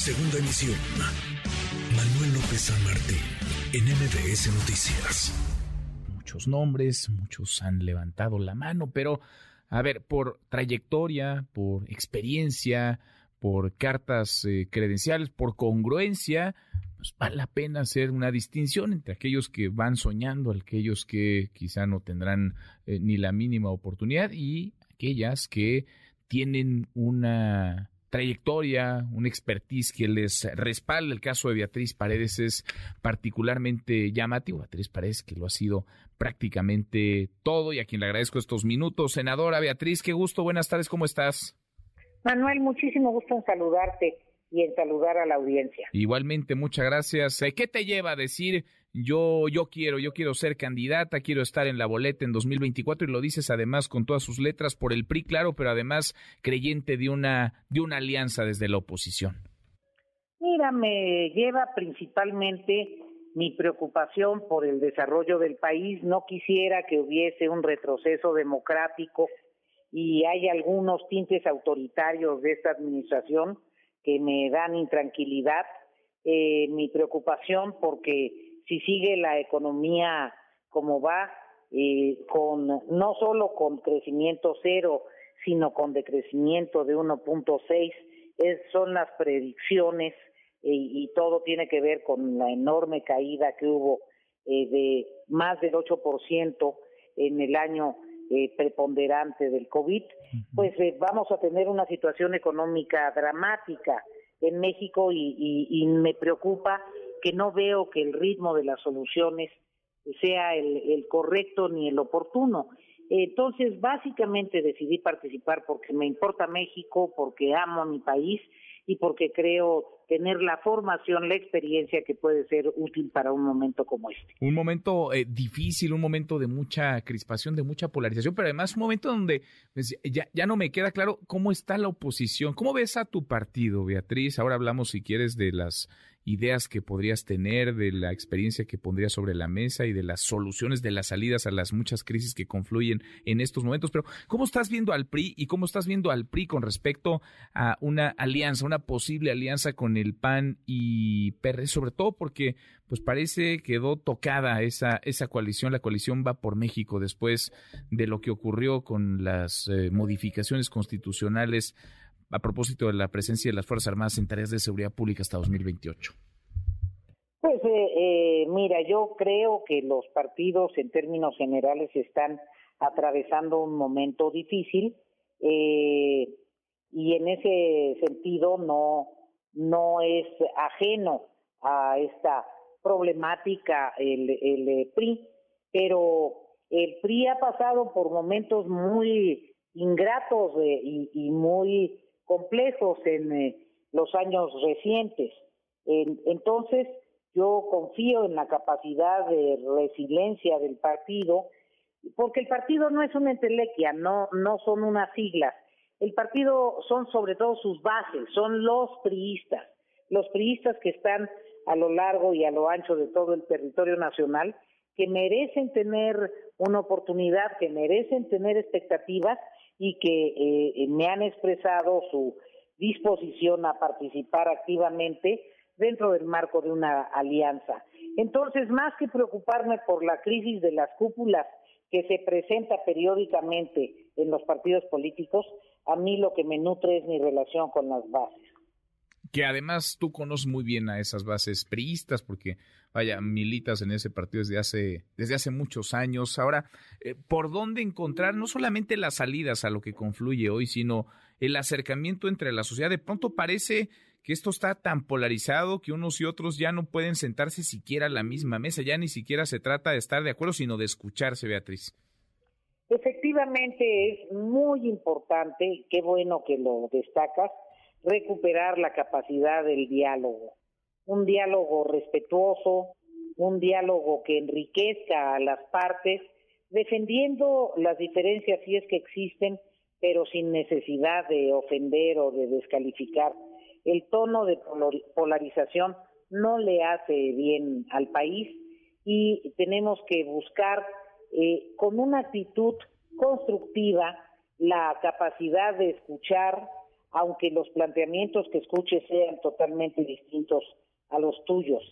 Segunda emisión. Manuel López San Martín, en MBS Noticias. Muchos nombres, muchos han levantado la mano, pero a ver, por trayectoria, por experiencia, por cartas eh, credenciales, por congruencia, pues vale la pena hacer una distinción entre aquellos que van soñando, aquellos que quizá no tendrán eh, ni la mínima oportunidad y aquellas que tienen una trayectoria, una expertise que les respalda. El caso de Beatriz Paredes es particularmente llamativo. Beatriz Paredes, que lo ha sido prácticamente todo y a quien le agradezco estos minutos. Senadora Beatriz, qué gusto, buenas tardes, ¿cómo estás? Manuel, muchísimo gusto en saludarte y en saludar a la audiencia. Igualmente, muchas gracias. Eh, ¿Qué te lleva a decir yo, yo quiero, yo quiero ser candidata, quiero estar en la boleta en 2024 y lo dices además con todas sus letras por el PRI, claro, pero además creyente de una, de una alianza desde la oposición. Mira, me lleva principalmente mi preocupación por el desarrollo del país. No quisiera que hubiese un retroceso democrático y hay algunos tintes autoritarios de esta administración que me dan intranquilidad. Eh, mi preocupación porque si sigue la economía como va, eh, con no solo con crecimiento cero, sino con decrecimiento de 1.6, son las predicciones eh, y todo tiene que ver con la enorme caída que hubo eh, de más del 8% en el año eh, preponderante del COVID, pues vamos a tener una situación económica dramática en México y me preocupa que no veo que el ritmo de las soluciones sea el, correcto ni el oportuno. Entonces, básicamente decidí participar porque me importa México, porque amo mi país y porque creo tener la formación, la experiencia que puede ser útil para un momento como este. Un momento eh, difícil, un momento de mucha crispación, de mucha polarización, pero además un momento donde pues, ya, ya no me queda claro cómo está la oposición. ¿Cómo ves a tu partido, Beatriz? Ahora hablamos, si quieres, de las ideas que podrías tener, de la experiencia que pondrías sobre la mesa y de las soluciones, de las salidas a las muchas crisis que confluyen en estos momentos. Pero, ¿cómo estás viendo al PRI y cómo estás viendo al PRI con respecto a una alianza, una posible alianza con el PAN y PR, sobre todo porque pues parece quedó tocada esa, esa coalición, la coalición va por México después de lo que ocurrió con las eh, modificaciones constitucionales a propósito de la presencia de las Fuerzas Armadas en tareas de seguridad pública hasta 2028? Pues eh, eh, mira, yo creo que los partidos en términos generales están atravesando un momento difícil eh, y en ese sentido no no es ajeno a esta problemática el, el PRI, pero el PRI ha pasado por momentos muy ingratos y, y, muy complejos en eh, los años recientes. entonces, yo confío en la capacidad de resiliencia del partido, porque el partido no es una entelequia, no, no son unas siglas. El partido son sobre todo sus bases, son los priistas, los priistas que están a lo largo y a lo ancho de todo el territorio nacional, que merecen tener una oportunidad, que merecen tener expectativas y que eh, me han expresado su disposición a participar activamente dentro del marco de una alianza. Entonces, más que preocuparme por la crisis de las cúpulas que se presenta periódicamente en los partidos políticos, a mí lo que me nutre es mi relación con las bases que además tú conoces muy bien a esas bases priistas, porque vaya, militas en ese partido desde hace, desde hace muchos años. Ahora, eh, ¿por dónde encontrar no solamente las salidas a lo que confluye hoy, sino el acercamiento entre la sociedad? De pronto parece que esto está tan polarizado que unos y otros ya no pueden sentarse siquiera a la misma mesa, ya ni siquiera se trata de estar de acuerdo, sino de escucharse, Beatriz. Efectivamente, es muy importante, qué bueno que lo destacas, recuperar la capacidad del diálogo, un diálogo respetuoso, un diálogo que enriquezca a las partes, defendiendo las diferencias si es que existen, pero sin necesidad de ofender o de descalificar. El tono de polarización no le hace bien al país y tenemos que buscar eh, con una actitud constructiva la capacidad de escuchar, aunque los planteamientos que escuche sean totalmente distintos a los tuyos.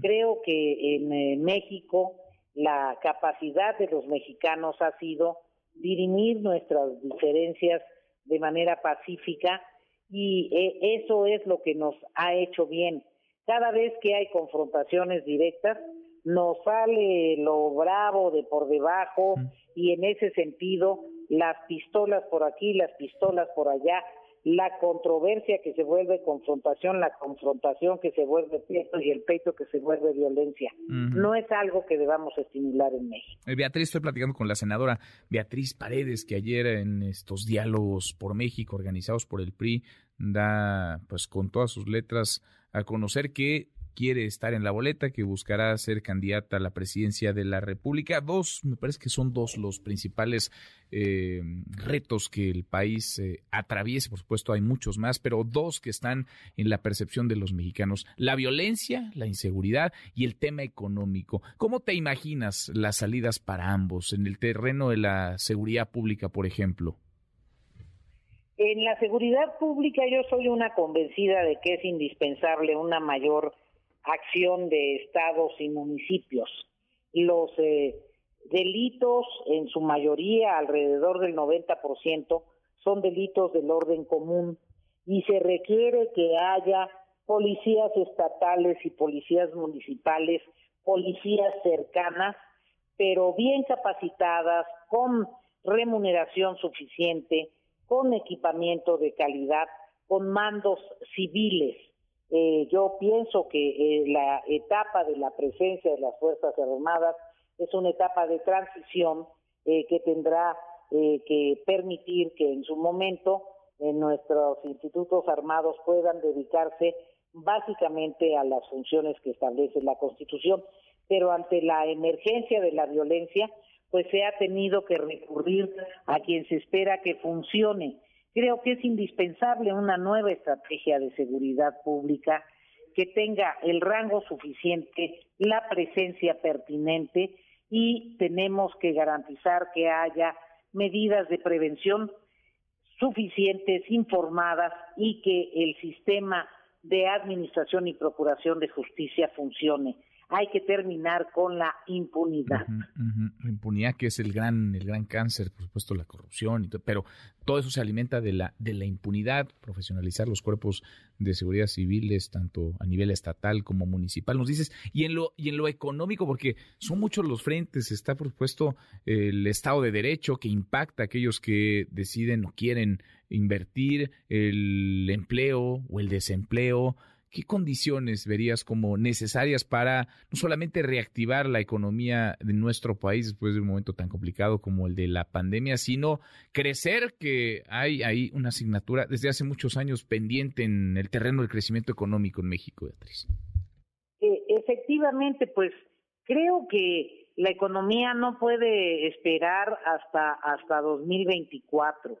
Creo que en eh, México la capacidad de los mexicanos ha sido dirimir nuestras diferencias de manera pacífica y eh, eso es lo que nos ha hecho bien. Cada vez que hay confrontaciones directas, nos sale lo bravo de por debajo y en ese sentido las pistolas por aquí, las pistolas por allá, la controversia que se vuelve confrontación, la confrontación que se vuelve peito y el peito que se vuelve violencia. No es algo que debamos estimular en México. Eh, Beatriz, estoy platicando con la senadora Beatriz Paredes, que ayer en estos diálogos por México organizados por el PRI da pues con todas sus letras a conocer que quiere estar en la boleta, que buscará ser candidata a la presidencia de la República. Dos, me parece que son dos los principales eh, retos que el país eh, atraviesa. Por supuesto, hay muchos más, pero dos que están en la percepción de los mexicanos. La violencia, la inseguridad y el tema económico. ¿Cómo te imaginas las salidas para ambos en el terreno de la seguridad pública, por ejemplo? En la seguridad pública yo soy una convencida de que es indispensable una mayor acción de estados y municipios. Los eh, delitos, en su mayoría, alrededor del 90%, son delitos del orden común y se requiere que haya policías estatales y policías municipales, policías cercanas, pero bien capacitadas, con remuneración suficiente, con equipamiento de calidad, con mandos civiles eh, yo pienso que eh, la etapa de la presencia de las Fuerzas Armadas es una etapa de transición eh, que tendrá que permitir que en su momento nuestros institutos armados puedan dedicarse básicamente a las funciones que establece la Constitución, pero ante la emergencia de la violencia, pues se ha tenido que recurrir a quien se espera que funcione Creo que es indispensable una nueva estrategia de seguridad pública que tenga el rango suficiente, la presencia pertinente y tenemos que garantizar que haya medidas de prevención suficientes, informadas y que el sistema de administración y procuración de justicia funcione hay que terminar con la impunidad. La impunidad que es el gran, el gran cáncer, por supuesto, la corrupción, y todo, pero todo eso se alimenta de la, de la impunidad, profesionalizar los cuerpos de seguridad civiles, tanto a nivel estatal como municipal, nos dices, y en lo, y en lo económico, porque son muchos los frentes, está por supuesto el Estado de Derecho que impacta a aquellos que deciden o quieren invertir, el empleo o el desempleo, ¿qué condiciones verías como necesarias para no solamente reactivar la economía de nuestro país después de un momento tan complicado como el de la pandemia, sino crecer, que hay ahí una asignatura desde hace muchos años pendiente en el terreno del crecimiento económico en México, Beatriz? Eh, efectivamente, pues creo que la economía no puede esperar hasta hasta 2024.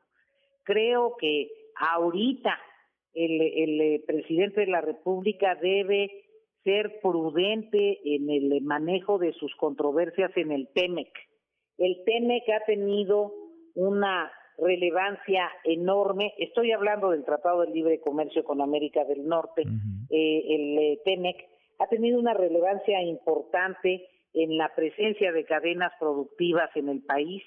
Creo que ahorita el, eh, presidente de la República debe ser prudente en el manejo de sus controversias en el TEMEC. El TEMEC ha tenido una relevancia enorme. Estoy hablando del Tratado de Libre Comercio con América del Norte. Eh, el eh, TEMEC ha tenido una relevancia importante en la presencia de cadenas productivas en el país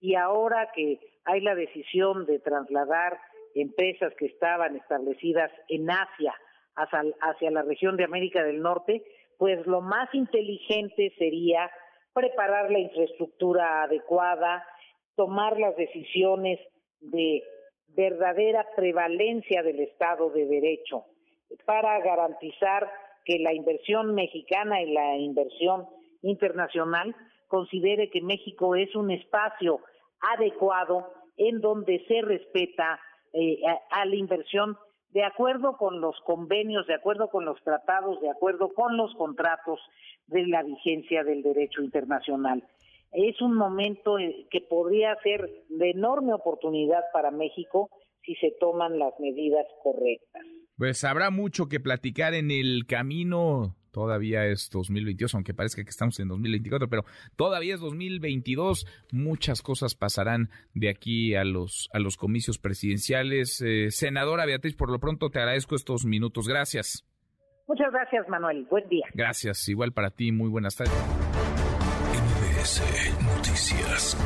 y ahora que hay la decisión de trasladar empresas que estaban establecidas en Asia hacia, la región de América del Norte, pues lo más inteligente sería preparar la infraestructura adecuada, tomar las decisiones de verdadera prevalencia del Estado de Derecho para garantizar que la inversión mexicana y la inversión internacional considere que México es un espacio adecuado en donde se respeta eh, a, la inversión de acuerdo con los convenios, de acuerdo con los tratados, de acuerdo con los contratos de la vigencia del derecho internacional. Es un momento eh, que podría ser de enorme oportunidad para México si se toman las medidas correctas. Pues habrá mucho que platicar en el camino todavía es 2022, aunque parezca que estamos en 2024, pero todavía es 2022. Muchas cosas pasarán de aquí a los, a los comicios presidenciales. Eh, senadora Beatriz, por lo pronto te agradezco estos minutos. Gracias. Muchas gracias, Manuel. Buen día. Gracias. Igual para ti. Muy buenas tardes. Noticias.